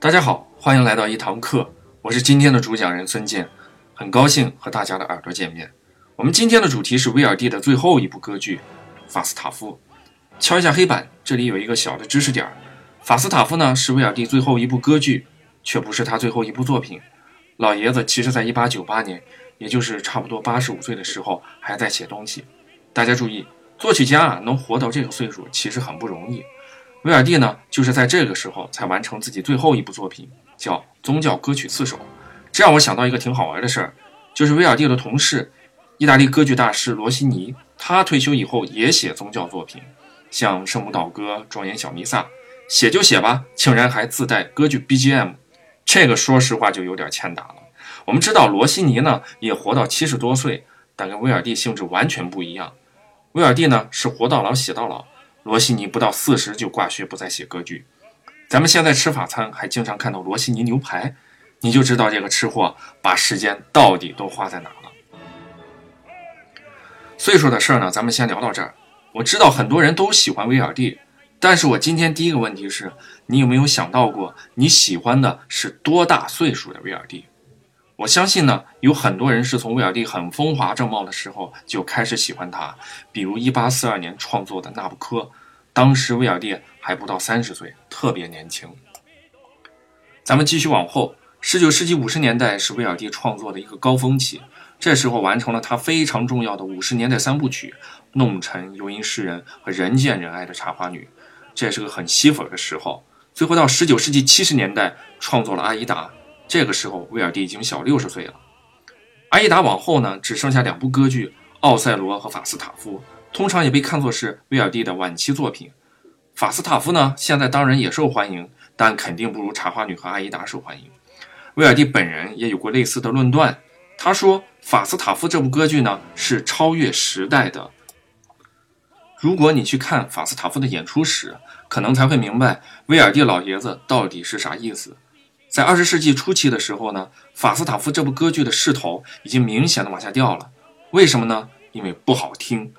大家好，欢迎来到一堂课，我是今天的主讲人孙健，很高兴和大家的耳朵见面。我们今天的主题是威尔第的最后一部歌剧《法斯塔夫》。敲一下黑板，这里有一个小的知识点儿：法斯塔夫呢是威尔第最后一部歌剧，却不是他最后一部作品。老爷子其实在1898年，也就是差不多85岁的时候，还在写东西。大家注意，作曲家啊能活到这个岁数，其实很不容易。威尔第呢，就是在这个时候才完成自己最后一部作品，叫《宗教歌曲四首》。这让我想到一个挺好玩的事儿，就是威尔第的同事，意大利歌剧大师罗西尼，他退休以后也写宗教作品，像《圣母祷歌》《庄严小弥撒》，写就写吧，竟然还自带歌剧 BGM，这个说实话就有点欠打了。我们知道罗西尼呢也活到七十多岁，但跟威尔第性质完全不一样。威尔第呢是活到老写到老。罗西尼不到四十就挂靴不再写歌剧，咱们现在吃法餐还经常看到罗西尼牛排，你就知道这个吃货把时间到底都花在哪了。岁数的事儿呢，咱们先聊到这儿。我知道很多人都喜欢威尔第，但是我今天第一个问题是你有没有想到过你喜欢的是多大岁数的威尔第？我相信呢，有很多人是从威尔第很风华正茂的时候就开始喜欢他，比如1842年创作的《那不科》，当时威尔第还不到三十岁，特别年轻。咱们继续往后十九世纪五十年代是威尔第创作的一个高峰期，这时候完成了他非常重要的五十年代三部曲《弄臣》《游吟诗人》和《人见人爱的茶花女》，这是个很吸粉的时候。最后到十九世纪七十年代，创作了《阿依达》。这个时候，威尔第已经小六十岁了。阿依达往后呢，只剩下两部歌剧《奥赛罗》和《法斯塔夫》，通常也被看作是威尔第的晚期作品。《法斯塔夫》呢，现在当然也受欢迎，但肯定不如《茶花女》和《阿依达》受欢迎。威尔第本人也有过类似的论断，他说：“法斯塔夫这部歌剧呢，是超越时代的。如果你去看法斯塔夫的演出史，可能才会明白威尔第老爷子到底是啥意思。”在二十世纪初期的时候呢，法斯塔夫这部歌剧的势头已经明显的往下掉了。为什么呢？因为不好听。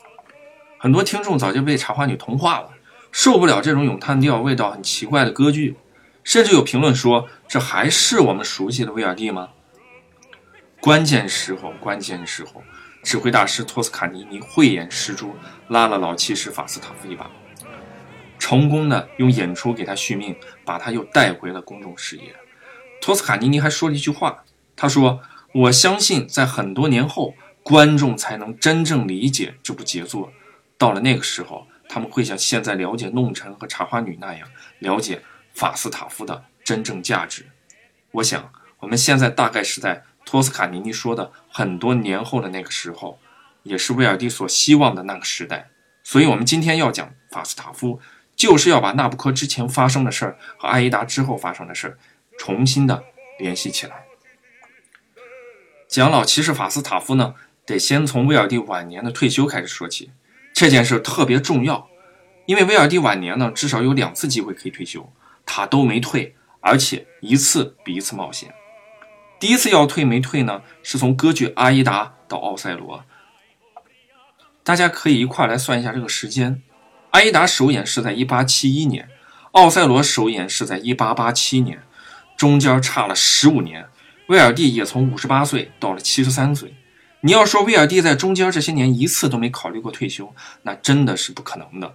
很多听众早就被茶花女同化了，受不了这种咏叹调、味道很奇怪的歌剧。甚至有评论说，这还是我们熟悉的威尔第吗？关键时候，关键时候，指挥大师托斯卡尼尼慧眼识珠，拉了老骑士法斯塔夫一把，成功的用演出给他续命，把他又带回了公众视野。托斯卡尼尼还说了一句话，他说：“我相信，在很多年后，观众才能真正理解这部杰作。到了那个时候，他们会像现在了解《弄臣》和《茶花女》那样，了解法斯塔夫的真正价值。”我想，我们现在大概是在托斯卡尼尼说的很多年后的那个时候，也是威尔第所希望的那个时代。所以，我们今天要讲法斯塔夫，就是要把《纳布科》之前发生的事儿和《阿依达》之后发生的事儿。重新的联系起来。讲老骑士法斯塔夫呢，得先从威尔第晚年的退休开始说起。这件事特别重要，因为威尔第晚年呢，至少有两次机会可以退休，他都没退，而且一次比一次冒险。第一次要退没退呢，是从歌剧《阿依达》到《奥赛罗》。大家可以一块来算一下这个时间，《阿依达》首演是在1871年，《奥赛罗》首演是在1887年。中间差了十五年，威尔第也从五十八岁到了七十三岁。你要说威尔第在中间这些年一次都没考虑过退休，那真的是不可能的。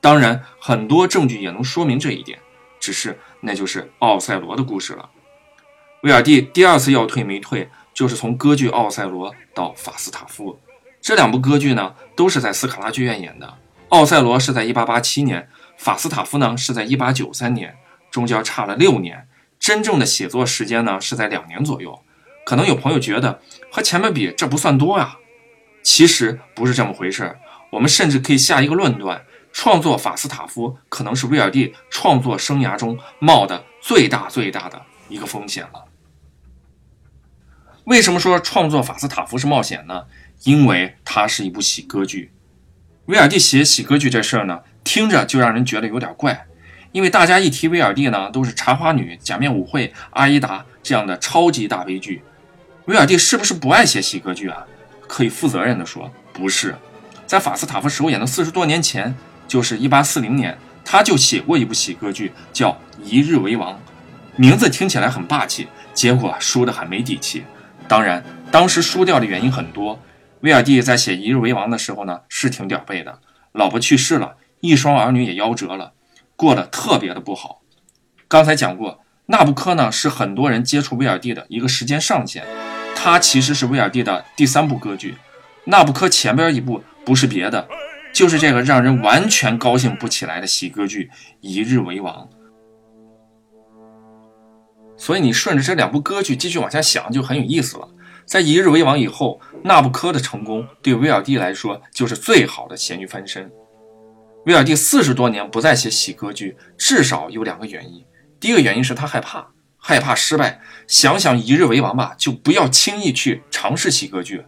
当然，很多证据也能说明这一点，只是那就是奥赛罗的故事了。威尔第第二次要退没退，就是从歌剧《奥赛罗》到《法斯塔夫》。这两部歌剧呢，都是在斯卡拉剧院演的。《奥赛罗》是在一八八七年，《法斯塔夫》呢是在一八九三年，中间差了六年。真正的写作时间呢是在两年左右，可能有朋友觉得和前面比这不算多呀，其实不是这么回事。我们甚至可以下一个论断：创作法斯塔夫可能是威尔第创作生涯中冒的最大最大的一个风险了。为什么说创作法斯塔夫是冒险呢？因为它是一部喜歌剧。威尔第写喜歌剧这事儿呢，听着就让人觉得有点怪。因为大家一提威尔第呢，都是《茶花女》《假面舞会》《阿依达》这样的超级大悲剧。威尔第是不是不爱写喜歌剧啊？可以负责任的说，不是。在法斯塔夫首演的四十多年前，就是一八四零年，他就写过一部喜歌剧，叫《一日为王》。名字听起来很霸气，结果输得很没底气。当然，当时输掉的原因很多。威尔第在写《一日为王》的时候呢，是挺屌背的，老婆去世了，一双儿女也夭折了，过得特别的不好。刚才讲过，纳布科呢是很多人接触威尔第的一个时间上限，它其实是威尔第的第三部歌剧。纳布科前边一部不是别的，就是这个让人完全高兴不起来的喜歌剧《一日为王》。所以你顺着这两部歌剧继续往下想，就很有意思了。在《一日为王》以后，纳布科的成功对威尔第来说就是最好的咸鱼翻身。威尔第四十多年不再写喜歌剧，至少有两个原因：第一个原因是他害怕，害怕失败，想想《一日为王》吧，就不要轻易去尝试喜歌剧；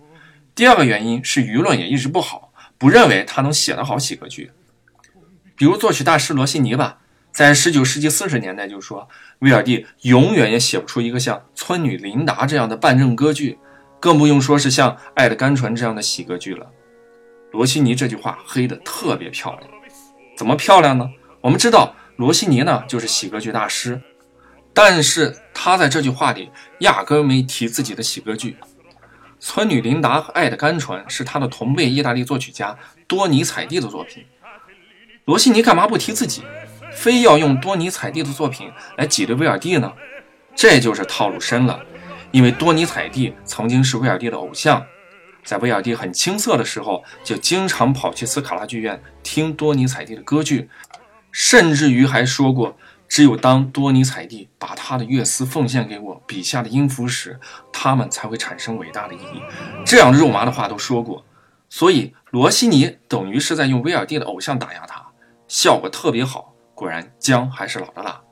第二个原因是舆论也一直不好，不认为他能写得好喜歌剧。比如作曲大师罗西尼吧。在十九世纪四十年代，就说威尔第永远也写不出一个像《村女琳达》这样的办证歌剧，更不用说是像《爱的甘醇》这样的喜歌剧了。罗西尼这句话黑的特别漂亮，怎么漂亮呢？我们知道罗西尼呢就是喜歌剧大师，但是他在这句话里压根没提自己的喜歌剧，《村女琳达》和《爱的甘醇》是他的同辈意大利作曲家多尼采蒂的作品，罗西尼干嘛不提自己？非要用多尼采蒂的作品来挤兑威尔蒂呢？这就是套路深了。因为多尼采蒂曾经是威尔蒂的偶像，在威尔蒂很青涩的时候，就经常跑去斯卡拉剧院听多尼采蒂的歌剧，甚至于还说过，只有当多尼采蒂把他的乐思奉献给我笔下的音符时，他们才会产生伟大的意义。这样肉麻的话都说过。所以罗西尼等于是在用威尔第的偶像打压他，效果特别好。果然姜还是老的辣。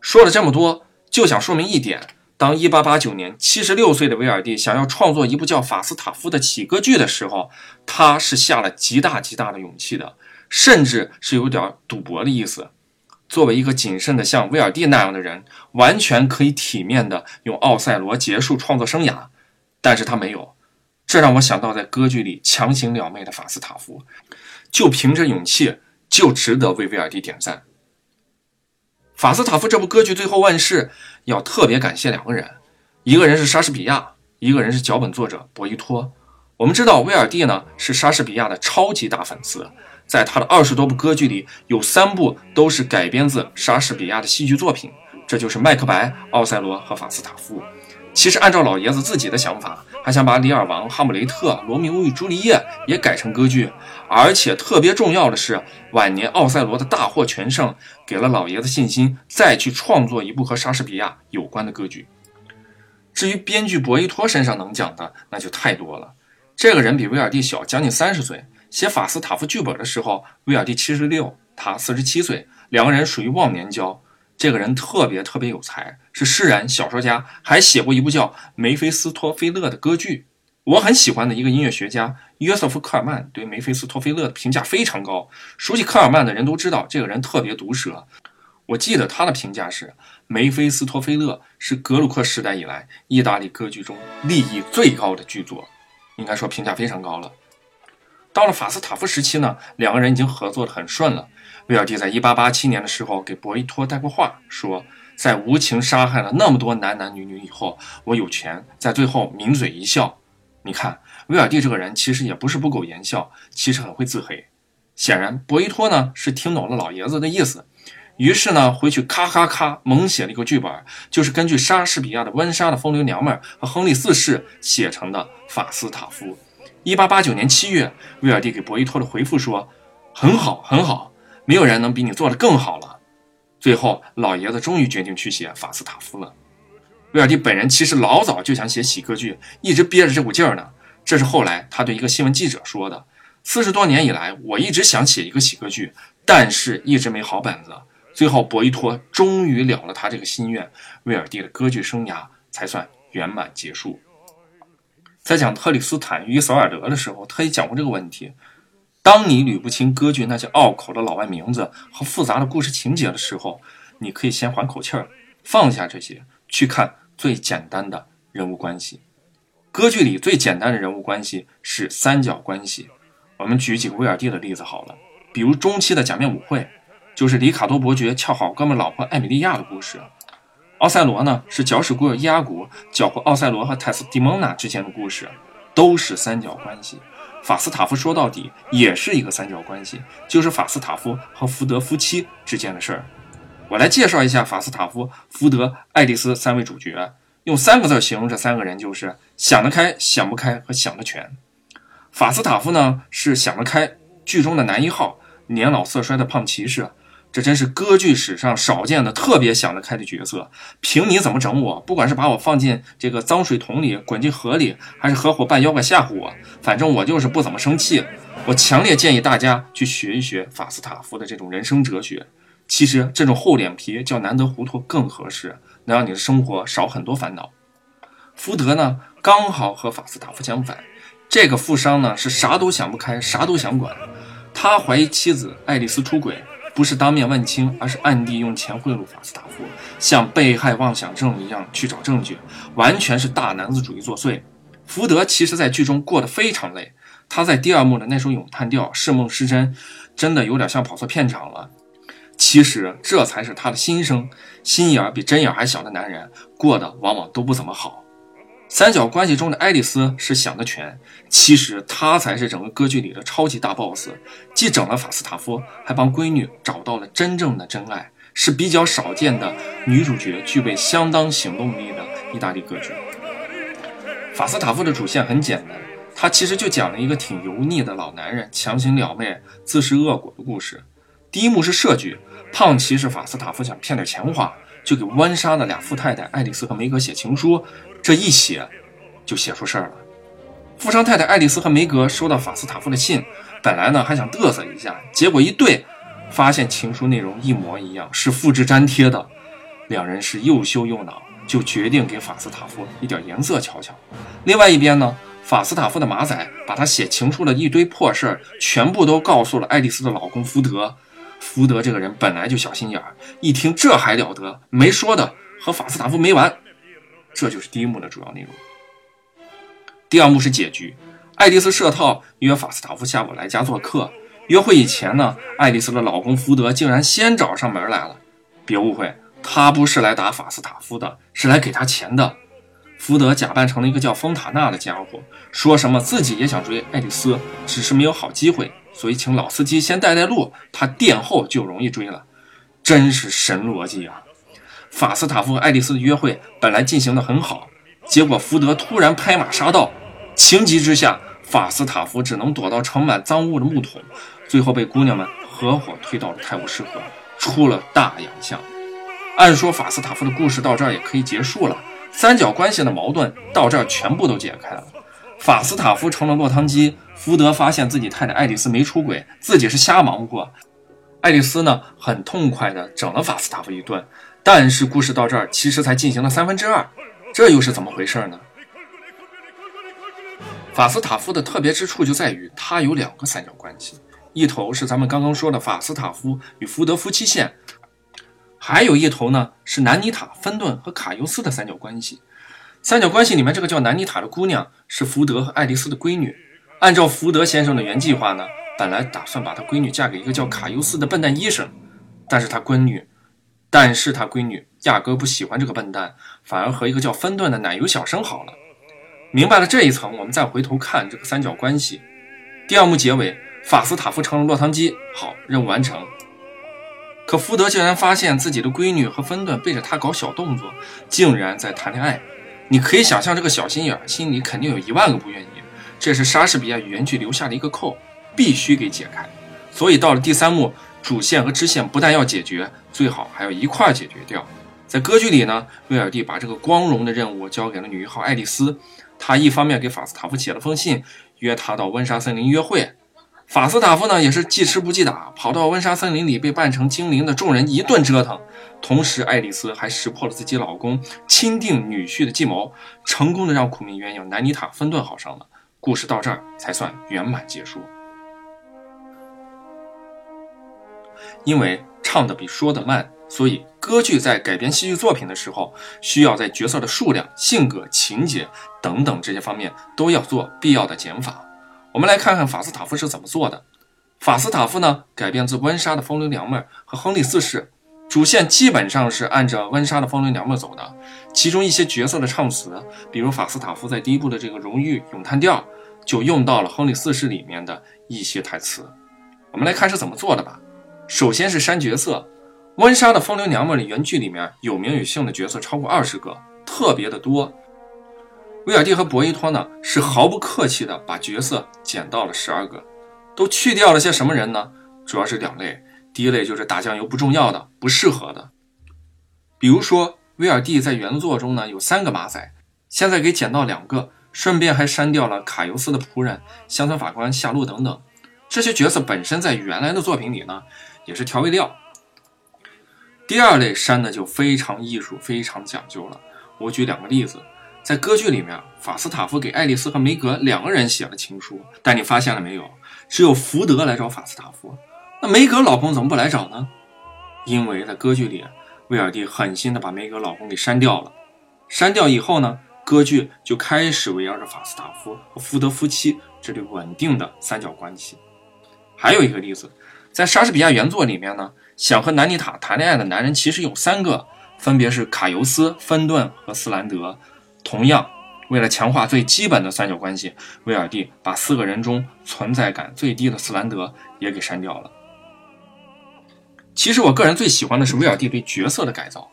说了这么多，就想说明一点：当1889年76岁的威尔第想要创作一部叫《法斯塔夫》的喜歌剧的时候，他是下了极大极大的勇气的，甚至是有点赌博的意思。作为一个谨慎的像威尔第那样的人，完全可以体面的用《奥赛罗》结束创作生涯，但是他没有。这让我想到在歌剧里强行撩妹的法斯塔夫，就凭着勇气，就值得为威尔第点赞。法斯塔夫这部歌剧最后问世，要特别感谢两个人，一个人是莎士比亚，一个人是脚本作者博伊托。我们知道威尔第呢是莎士比亚的超级大粉丝，在他的二十多部歌剧里，有三部都是改编自莎士比亚的戏剧作品，这就是《麦克白》《奥赛罗》和《法斯塔夫》。其实按照老爷子自己的想法。还想把《李尔王》《哈姆雷特》《罗密欧与朱丽叶》也改成歌剧，而且特别重要的是，晚年奥赛罗的大获全胜，给了老爷子信心，再去创作一部和莎士比亚有关的歌剧。至于编剧博伊托身上能讲的，那就太多了。这个人比威尔第小将近三十岁，写法斯塔夫剧本的时候，威尔第七十六，他四十七岁，两个人属于忘年交。这个人特别特别有才，是诗人、小说家，还写过一部叫《梅菲斯托菲勒》的歌剧。我很喜欢的一个音乐学家约瑟夫·科尔曼对梅菲斯托菲勒的评价非常高。熟悉科尔曼的人都知道，这个人特别毒舌。我记得他的评价是：梅菲斯托菲勒是格鲁克时代以来意大利歌剧中利益最高的剧作，应该说评价非常高了。到了法斯塔夫时期呢，两个人已经合作的很顺了。威尔第在1887年的时候给博伊托带过话，说在无情杀害了那么多男男女女以后，我有权在最后抿嘴一笑。你看，威尔第这个人其实也不是不苟言笑，其实很会自黑。显然，博伊托呢是听懂了老爷子的意思，于是呢回去咔咔咔猛写了一个剧本，就是根据莎士比亚的《温莎的风流娘们》和《亨利四世》写成的《法斯塔夫》。1889年7月，威尔第给博伊托的回复说：“很好，很好。”没有人能比你做的更好了。最后，老爷子终于决定去写法斯塔夫了。威尔第本人其实老早就想写喜歌剧，一直憋着这股劲儿呢。这是后来他对一个新闻记者说的：“四十多年以来，我一直想写一个喜歌剧，但是一直没好本子。最后，博伊托终于了了他这个心愿，威尔第的歌剧生涯才算圆满结束。”在讲特里斯坦与索尔德的时候，特意讲过这个问题。当你捋不清歌剧那些拗口的老外名字和复杂的故事情节的时候，你可以先缓口气儿，放下这些，去看最简单的人物关系。歌剧里最简单的人物关系是三角关系。我们举几个威尔第的例子好了，比如中期的假面舞会，就是里卡多伯爵俏好哥们老婆艾米莉亚的故事；奥赛罗呢是搅屎棍伊阿古搅和奥赛罗和泰斯蒂蒙娜之间的故事，都是三角关系。法斯塔夫说到底也是一个三角关系，就是法斯塔夫和福德夫妻之间的事儿。我来介绍一下法斯塔夫、福德、爱丽丝三位主角，用三个字形容这三个人，就是想得开、想不开和想得全。法斯塔夫呢是想得开，剧中的男一号，年老色衰的胖骑士。这真是歌剧史上少见的特别想得开的角色。凭你怎么整我，不管是把我放进这个脏水桶里，滚进河里，还是合伙扮妖怪吓唬我，反正我就是不怎么生气。我强烈建议大家去学一学法斯塔夫的这种人生哲学。其实这种厚脸皮叫难得糊涂更合适，能让你的生活少很多烦恼。福德呢，刚好和法斯塔夫相反。这个富商呢，是啥都想不开，啥都想管。他怀疑妻子爱丽丝出轨。不是当面问清，而是暗地用钱贿赂法斯塔夫，像被害妄想症一样去找证据，完全是大男子主义作祟。福德其实在剧中过得非常累，他在第二幕的那首咏叹调是梦是真，真的有点像跑错片场了。其实这才是他的心声，心眼比针眼还小的男人过得往往都不怎么好。三角关系中的爱丽丝是想的全，其实她才是整个歌剧里的超级大 boss，既整了法斯塔夫，还帮闺女找到了真正的真爱，是比较少见的女主角具备相当行动力的意大利歌剧。法斯塔夫的主线很简单，他其实就讲了一个挺油腻的老男人强行撩妹、自食恶果的故事。第一幕是设局，胖骑士法斯塔夫想骗点钱花，就给温莎的俩富太太爱丽丝和梅格写情书。这一写，就写出事儿了。富商太太爱丽丝和梅格收到法斯塔夫的信，本来呢还想嘚瑟一下，结果一对，发现情书内容一模一样，是复制粘贴的。两人是又羞又恼，就决定给法斯塔夫一点颜色瞧瞧。另外一边呢，法斯塔夫的马仔把他写情书的一堆破事儿全部都告诉了爱丽丝的老公福德。福德这个人本来就小心眼儿，一听这还了得，没说的和法斯塔夫没完。这就是第一幕的主要内容。第二幕是结局，爱丽丝设套约法斯塔夫下午来家做客。约会以前呢，爱丽丝的老公福德竟然先找上门来了。别误会，他不是来打法斯塔夫的，是来给他钱的。福德假扮成了一个叫丰塔纳的家伙，说什么自己也想追爱丽丝，只是没有好机会，所以请老司机先带带路，他殿后就容易追了。真是神逻辑啊！法斯塔夫和爱丽丝的约会本来进行的很好，结果福德突然拍马杀到，情急之下，法斯塔夫只能躲到盛满赃物的木桶，最后被姑娘们合伙推到了泰晤士河，出了大洋相。按说法斯塔夫的故事到这儿也可以结束了，三角关系的矛盾到这儿全部都解开了，法斯塔夫成了落汤鸡，福德发现自己太太爱丽丝没出轨，自己是瞎忙活，爱丽丝呢很痛快的整了法斯塔夫一顿。但是故事到这儿，其实才进行了三分之二，这又是怎么回事呢？法斯塔夫的特别之处就在于，他有两个三角关系，一头是咱们刚刚说的法斯塔夫与福德夫妻线，还有一头呢是南妮塔、芬顿和卡尤斯的三角关系。三角关系里面这个叫南妮塔的姑娘是福德和爱丽丝的闺女。按照福德先生的原计划呢，本来打算把他闺女嫁给一个叫卡尤斯的笨蛋医生，但是他闺女。但是他闺女压根不喜欢这个笨蛋，反而和一个叫芬顿的奶油小生好了。明白了这一层，我们再回头看这个三角关系。第二幕结尾，法斯塔夫成了落汤鸡，好，任务完成。可福德竟然发现自己的闺女和芬顿背着他搞小动作，竟然在谈恋爱。你可以想象这个小心眼心里肯定有一万个不愿意。这是莎士比亚语言剧留下的一个扣，必须给解开。所以到了第三幕。主线和支线不但要解决，最好还要一块解决掉。在歌剧里呢，威尔第把这个光荣的任务交给了女一号爱丽丝。她一方面给法斯塔夫写了封信，约他到温莎森林约会。法斯塔夫呢，也是记吃不记打，跑到温莎森林里被扮成精灵的众人一顿折腾。同时，爱丽丝还识破了自己老公钦定女婿的计谋，成功的让苦命鸳鸯南妮塔芬顿好上了。故事到这儿才算圆满结束。因为唱的比说的慢，所以歌剧在改编戏剧作品的时候，需要在角色的数量、性格、情节等等这些方面都要做必要的减法。我们来看看法斯塔夫是怎么做的。法斯塔夫呢，改编自温莎的风流娘们和亨利四世，主线基本上是按照温莎的风流娘们走的，其中一些角色的唱词，比如法斯塔夫在第一部的这个荣誉咏叹调，就用到了亨利四世里面的一些台词。我们来看是怎么做的吧。首先是删角色，温莎的风流娘们里原剧里面有名有姓的角色超过二十个，特别的多。威尔蒂和博伊托呢是毫不客气的把角色减到了十二个，都去掉了些什么人呢？主要是两类。第一类就是打酱油不重要的、不适合的，比如说威尔第在原作中呢有三个马仔，现在给减到两个，顺便还删掉了卡尤斯的仆人、乡村法官夏洛等等。这些角色本身在原来的作品里呢也是调味料。第二类删的就非常艺术、非常讲究了。我举两个例子，在歌剧里面，法斯塔夫给爱丽丝和梅格两个人写了情书，但你发现了没有？只有福德来找法斯塔夫。那梅格老公怎么不来找呢？因为在歌剧里，威尔第狠心的把梅格老公给删掉了。删掉以后呢，歌剧就开始围绕着法斯塔夫和福德夫妻这对稳定的三角关系。还有一个例子，在莎士比亚原作里面呢，想和南妮塔谈恋爱的男人其实有三个，分别是卡尤斯、芬顿和斯兰德。同样，为了强化最基本的三角关系，威尔第把四个人中存在感最低的斯兰德也给删掉了。其实我个人最喜欢的是威尔蒂对角色的改造。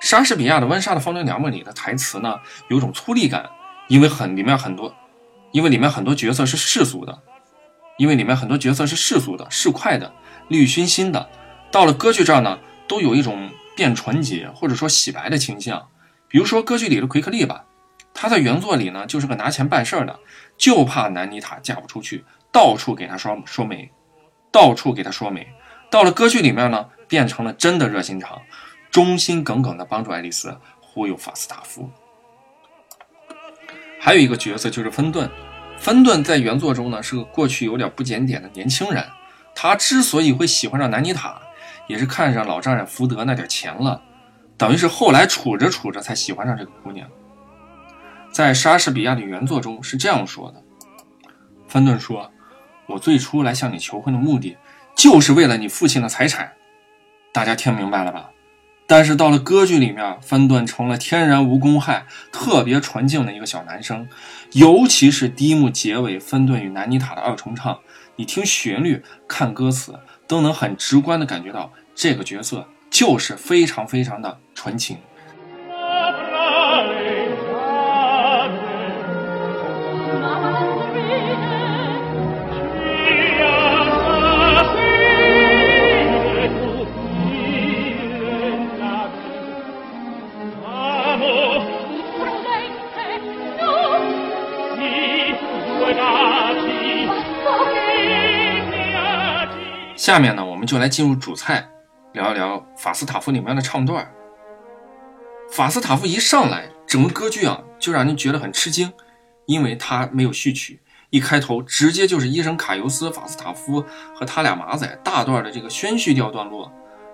莎士比亚的《温莎的风流娘们》里的台词呢，有种粗粝感，因为很里面很多，因为里面很多角色是世俗的，因为里面很多角色是世俗的、市侩的、利欲熏心的。到了歌剧这儿呢，都有一种变纯洁或者说洗白的倾向。比如说歌剧里的奎克利吧，他在原作里呢就是个拿钱办事儿的，就怕南妮塔嫁不出去，到处给他说说媒，到处给他说媒。到了歌剧里面呢，变成了真的热心肠，忠心耿耿的帮助爱丽丝忽悠法斯塔夫。还有一个角色就是芬顿，芬顿在原作中呢是个过去有点不检点的年轻人，他之所以会喜欢上南妮塔，也是看上老丈人福德那点钱了，等于是后来处着处着才喜欢上这个姑娘。在莎士比亚的原作中是这样说的：芬顿说，我最初来向你求婚的目的。就是为了你父亲的财产，大家听明白了吧？但是到了歌剧里面，芬顿成了天然无公害、特别纯净的一个小男生，尤其是第一幕结尾，芬顿与南妮塔的二重唱，你听旋律、看歌词，都能很直观的感觉到这个角色就是非常非常的纯情。下面呢，我们就来进入主菜，聊一聊法斯塔夫里面的唱段。法斯塔夫一上来，整个歌剧啊就让人觉得很吃惊，因为他没有序曲，一开头直接就是医生卡尤斯、法斯塔夫和他俩马仔大段的这个宣叙调段落。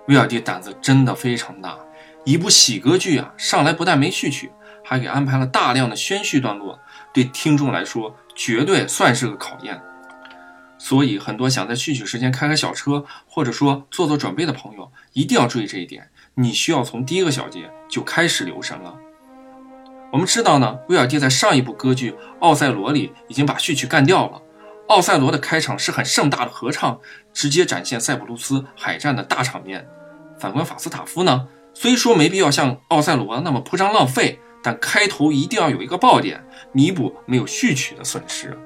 威尔第胆子真的非常大，一部喜歌剧啊，上来不但没序曲，还给安排了大量的宣叙段落，对听众来说绝对算是个考验。所以，很多想在序曲时间开开小车，或者说做做准备的朋友，一定要注意这一点。你需要从第一个小节就开始留神了。我们知道呢，威尔第在上一部歌剧《奥赛罗》里已经把序曲干掉了。奥赛罗的开场是很盛大的合唱，直接展现塞浦路斯海战的大场面。反观法斯塔夫呢，虽说没必要像奥赛罗那么铺张浪费，但开头一定要有一个爆点，弥补没有序曲的损失。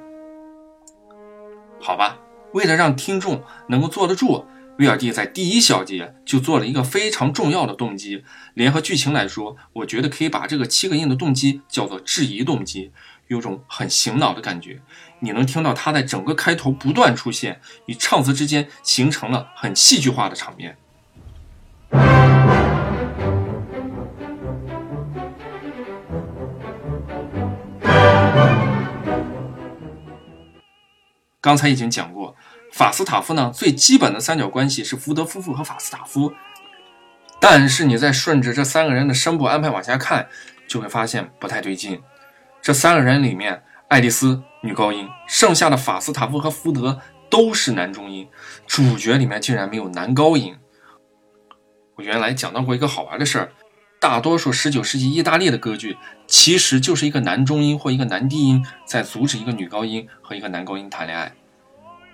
好吧，为了让听众能够坐得住，威尔第在第一小节就做了一个非常重要的动机。联合剧情来说，我觉得可以把这个七个音的动机叫做质疑动机，有种很醒脑的感觉。你能听到它在整个开头不断出现，与唱词之间形成了很戏剧化的场面。刚才已经讲过，法斯塔夫呢最基本的三角关系是福德夫妇和法斯塔夫，但是你再顺着这三个人的声部安排往下看，就会发现不太对劲。这三个人里面，爱丽丝女高音，剩下的法斯塔夫和福德都是男中音，主角里面竟然没有男高音。我原来讲到过一个好玩的事儿，大多数19世纪意大利的歌剧其实就是一个男中音或一个男低音在阻止一个女高音和一个男高音谈恋爱。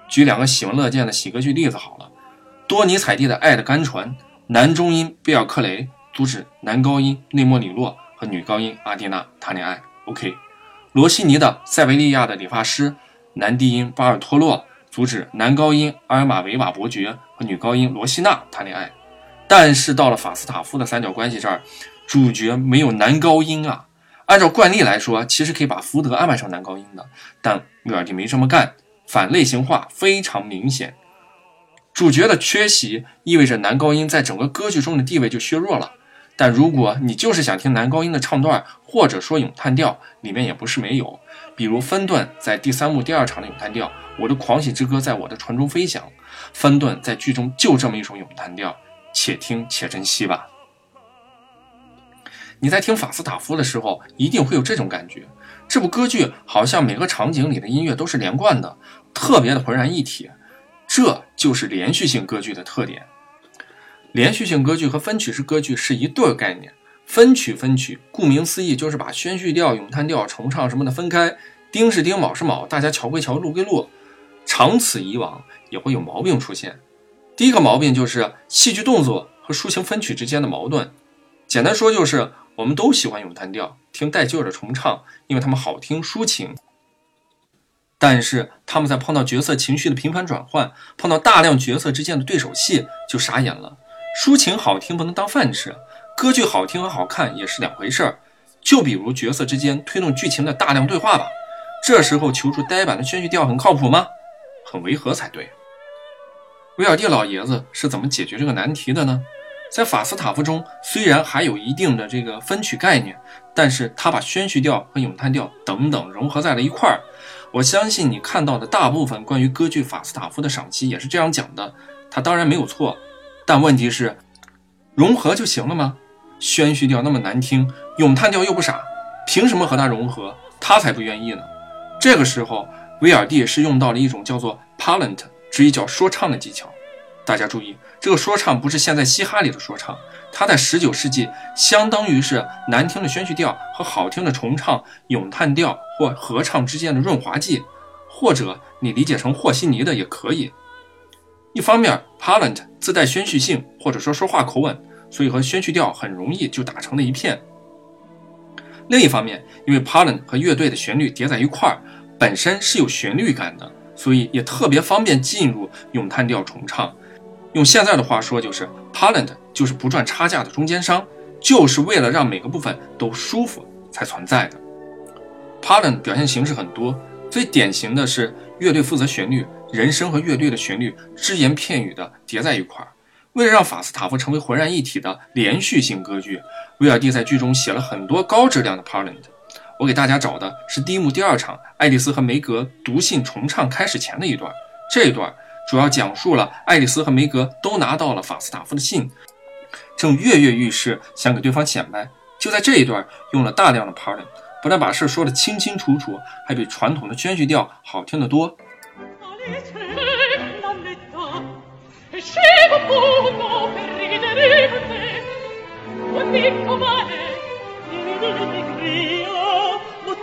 举两个喜闻乐见的喜歌剧例子好了，多尼采蒂的《爱的甘醇》，男中音贝尔克雷阻止男高音内莫里洛和女高音阿蒂娜谈恋爱。OK，罗西尼的《塞维利亚的理发师》，男低音巴尔托洛阻止男高音阿尔马维瓦伯爵和女高音罗西娜谈恋爱。但是到了法斯塔夫的三角关系这儿，主角没有男高音啊。按照惯例来说，其实可以把福德安排成男高音的，但威尔第没这么干，反类型化非常明显。主角的缺席意味着男高音在整个歌剧中的地位就削弱了。但如果你就是想听男高音的唱段，或者说咏叹调，里面也不是没有，比如芬顿在第三幕第二场的咏叹调《我的狂喜之歌在我的船中飞翔》，芬顿在剧中就这么一首咏叹调。且听且珍惜吧。你在听法斯塔夫的时候，一定会有这种感觉：这部歌剧好像每个场景里的音乐都是连贯的，特别的浑然一体。这就是连续性歌剧的特点。连续性歌剧和分曲式歌剧是一对概念。分曲分曲，顾名思义就是把宣叙调、咏叹调、重唱什么的分开，丁是丁，卯是卯，大家瞧归瞧，录归录。长此以往，也会有毛病出现。第一个毛病就是戏剧动作和抒情分曲之间的矛盾。简单说就是，我们都喜欢咏叹调，听带劲儿的重唱，因为他们好听抒情。但是他们在碰到角色情绪的频繁转换，碰到大量角色之间的对手戏，就傻眼了。抒情好听不能当饭吃，歌剧好听和好看也是两回事儿。就比如角色之间推动剧情的大量对话吧，这时候求助呆板的宣叙调很靠谱吗？很违和才对。威尔第老爷子是怎么解决这个难题的呢？在法斯塔夫中，虽然还有一定的这个分曲概念，但是他把宣叙调和咏叹调等等融合在了一块儿。我相信你看到的大部分关于歌剧法斯塔夫的赏析也是这样讲的。他当然没有错，但问题是，融合就行了吗？宣叙调那么难听，咏叹调又不傻，凭什么和他融合？他才不愿意呢。这个时候，威尔第是用到了一种叫做 palent。直译叫说唱的技巧，大家注意，这个说唱不是现在嘻哈里的说唱，它在十九世纪相当于是难听的宣叙调和好听的重唱、咏叹调或合唱之间的润滑剂，或者你理解成和稀泥的也可以。一方面，palent 自带宣叙性或者说说话口吻，所以和宣叙调很容易就打成了一片。另一方面，因为 palent 和乐队的旋律叠在一块儿，本身是有旋律感的。所以也特别方便进入咏叹调重唱，用现在的话说就是 palent 就是不赚差价的中间商，就是为了让每个部分都舒服才存在的。palent 表现形式很多，最典型的是乐队负责旋律，人声和乐队的旋律只言片语的叠在一块儿。为了让法斯塔夫成为浑然一体的连续性歌剧，威尔第在剧中写了很多高质量的 palent。我给大家找的是第一幕第二场，爱丽丝和梅格读信重唱开始前的一段。这一段主要讲述了爱丽丝和梅格都拿到了法斯塔夫的信，正跃跃欲试，想给对方显摆。就在这一段用了大量的 pardon，不但把事说得清清楚楚，还比传统的宣叙调好听得多。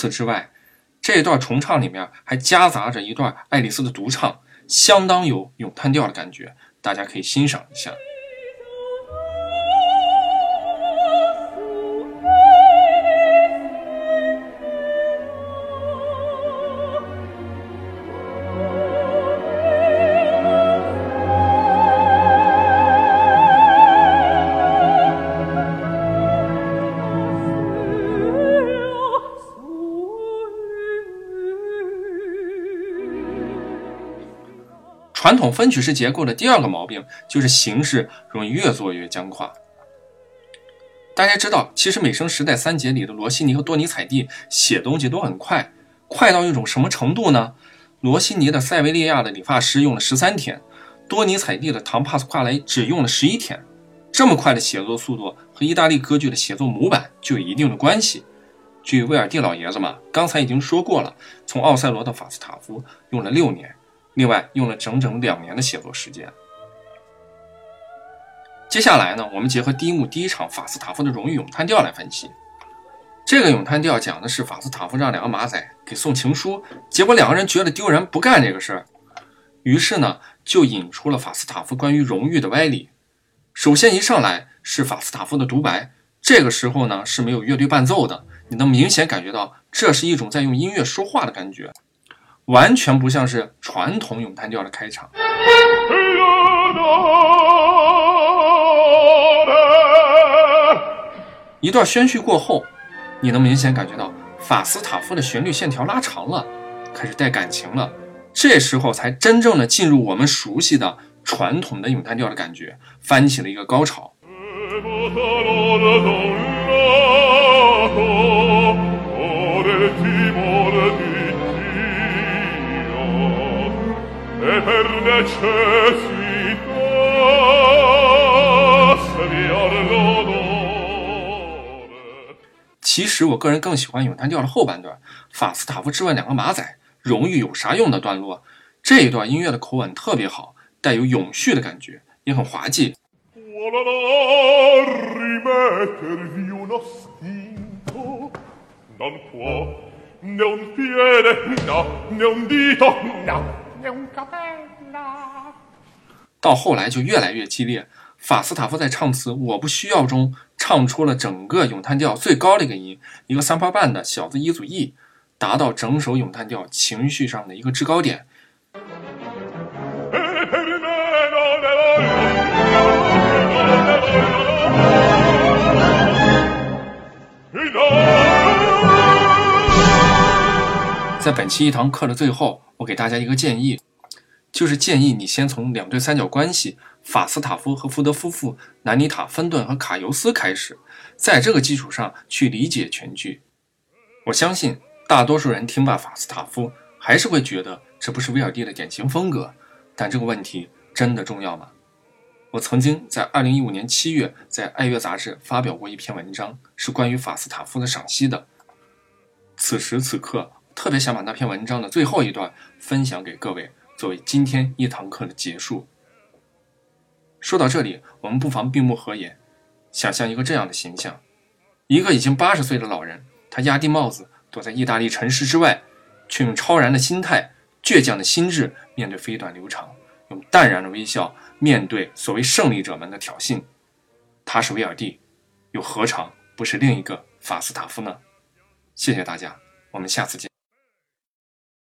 此之外，这段重唱里面还夹杂着一段爱丽丝的独唱，相当有咏叹调的感觉，大家可以欣赏一下。传统分曲式结构的第二个毛病就是形式容易越做越僵化。大家知道，其实美声时代三杰里的罗西尼和多尼采蒂写东西都很快，快到一种什么程度呢？罗西尼的《塞维利亚的理发师》用了十三天，多尼采蒂的《唐帕斯夸雷》只用了十一天。这么快的写作速度和意大利歌剧的写作模板就有一定的关系。据威尔蒂老爷子嘛，刚才已经说过了，从奥赛罗到法斯塔夫用了六年，另外用了整整两年的写作时间。接下来呢，我们结合第一幕第一场法斯塔夫的荣誉咏叹调来分析。这个咏叹调讲的是法斯塔夫让两个马仔给送情书，结果两个人觉得丢人，不干这个事儿，于是呢就引出了法斯塔夫关于荣誉的歪理。首先一上来是法斯塔夫的独白，这个时候呢是没有乐队伴奏的，你能明显感觉到这是一种在用音乐说话的感觉，完全不像是传统咏叹调的开场。一段宣叙过后，你能明显感觉到法斯塔夫的旋律线条拉长了，开始带感情了。这时候才真正的进入我们熟悉的传统的咏叹调的感觉，翻起了一个高潮。其实我个人更喜欢咏叹调的后半段，法斯塔夫质问两个马仔荣誉有啥用的段落。这一段音乐的口吻特别好，带有永续的感觉，也很滑稽。到后来就越来越激烈。法斯塔夫在唱词“我不需要”中唱出了整个咏叹调最高的一个音，一个三拍半的小字一组 E，达到整首咏叹调情绪上的一个制高点。在本期一堂课的最后，我给大家一个建议，就是建议你先从两对三角关系。法斯塔夫和福德夫妇、南妮塔·芬顿和卡尤斯开始，在这个基础上去理解全剧。我相信大多数人听罢法斯塔夫，还是会觉得这不是威尔第的典型风格。但这个问题真的重要吗？我曾经在2015年7月在《爱乐》杂志发表过一篇文章，是关于法斯塔夫的赏析的。此时此刻，特别想把那篇文章的最后一段分享给各位，作为今天一堂课的结束。说到这里，我们不妨闭目合眼，想象一个这样的形象：一个已经八十岁的老人，他压低帽子，躲在意大利城市之外，却用超然的心态、倔强的心智面对飞短流长，用淡然的微笑面对所谓胜利者们的挑衅。他是威尔蒂，又何尝不是另一个法斯塔夫呢？谢谢大家，我们下次见。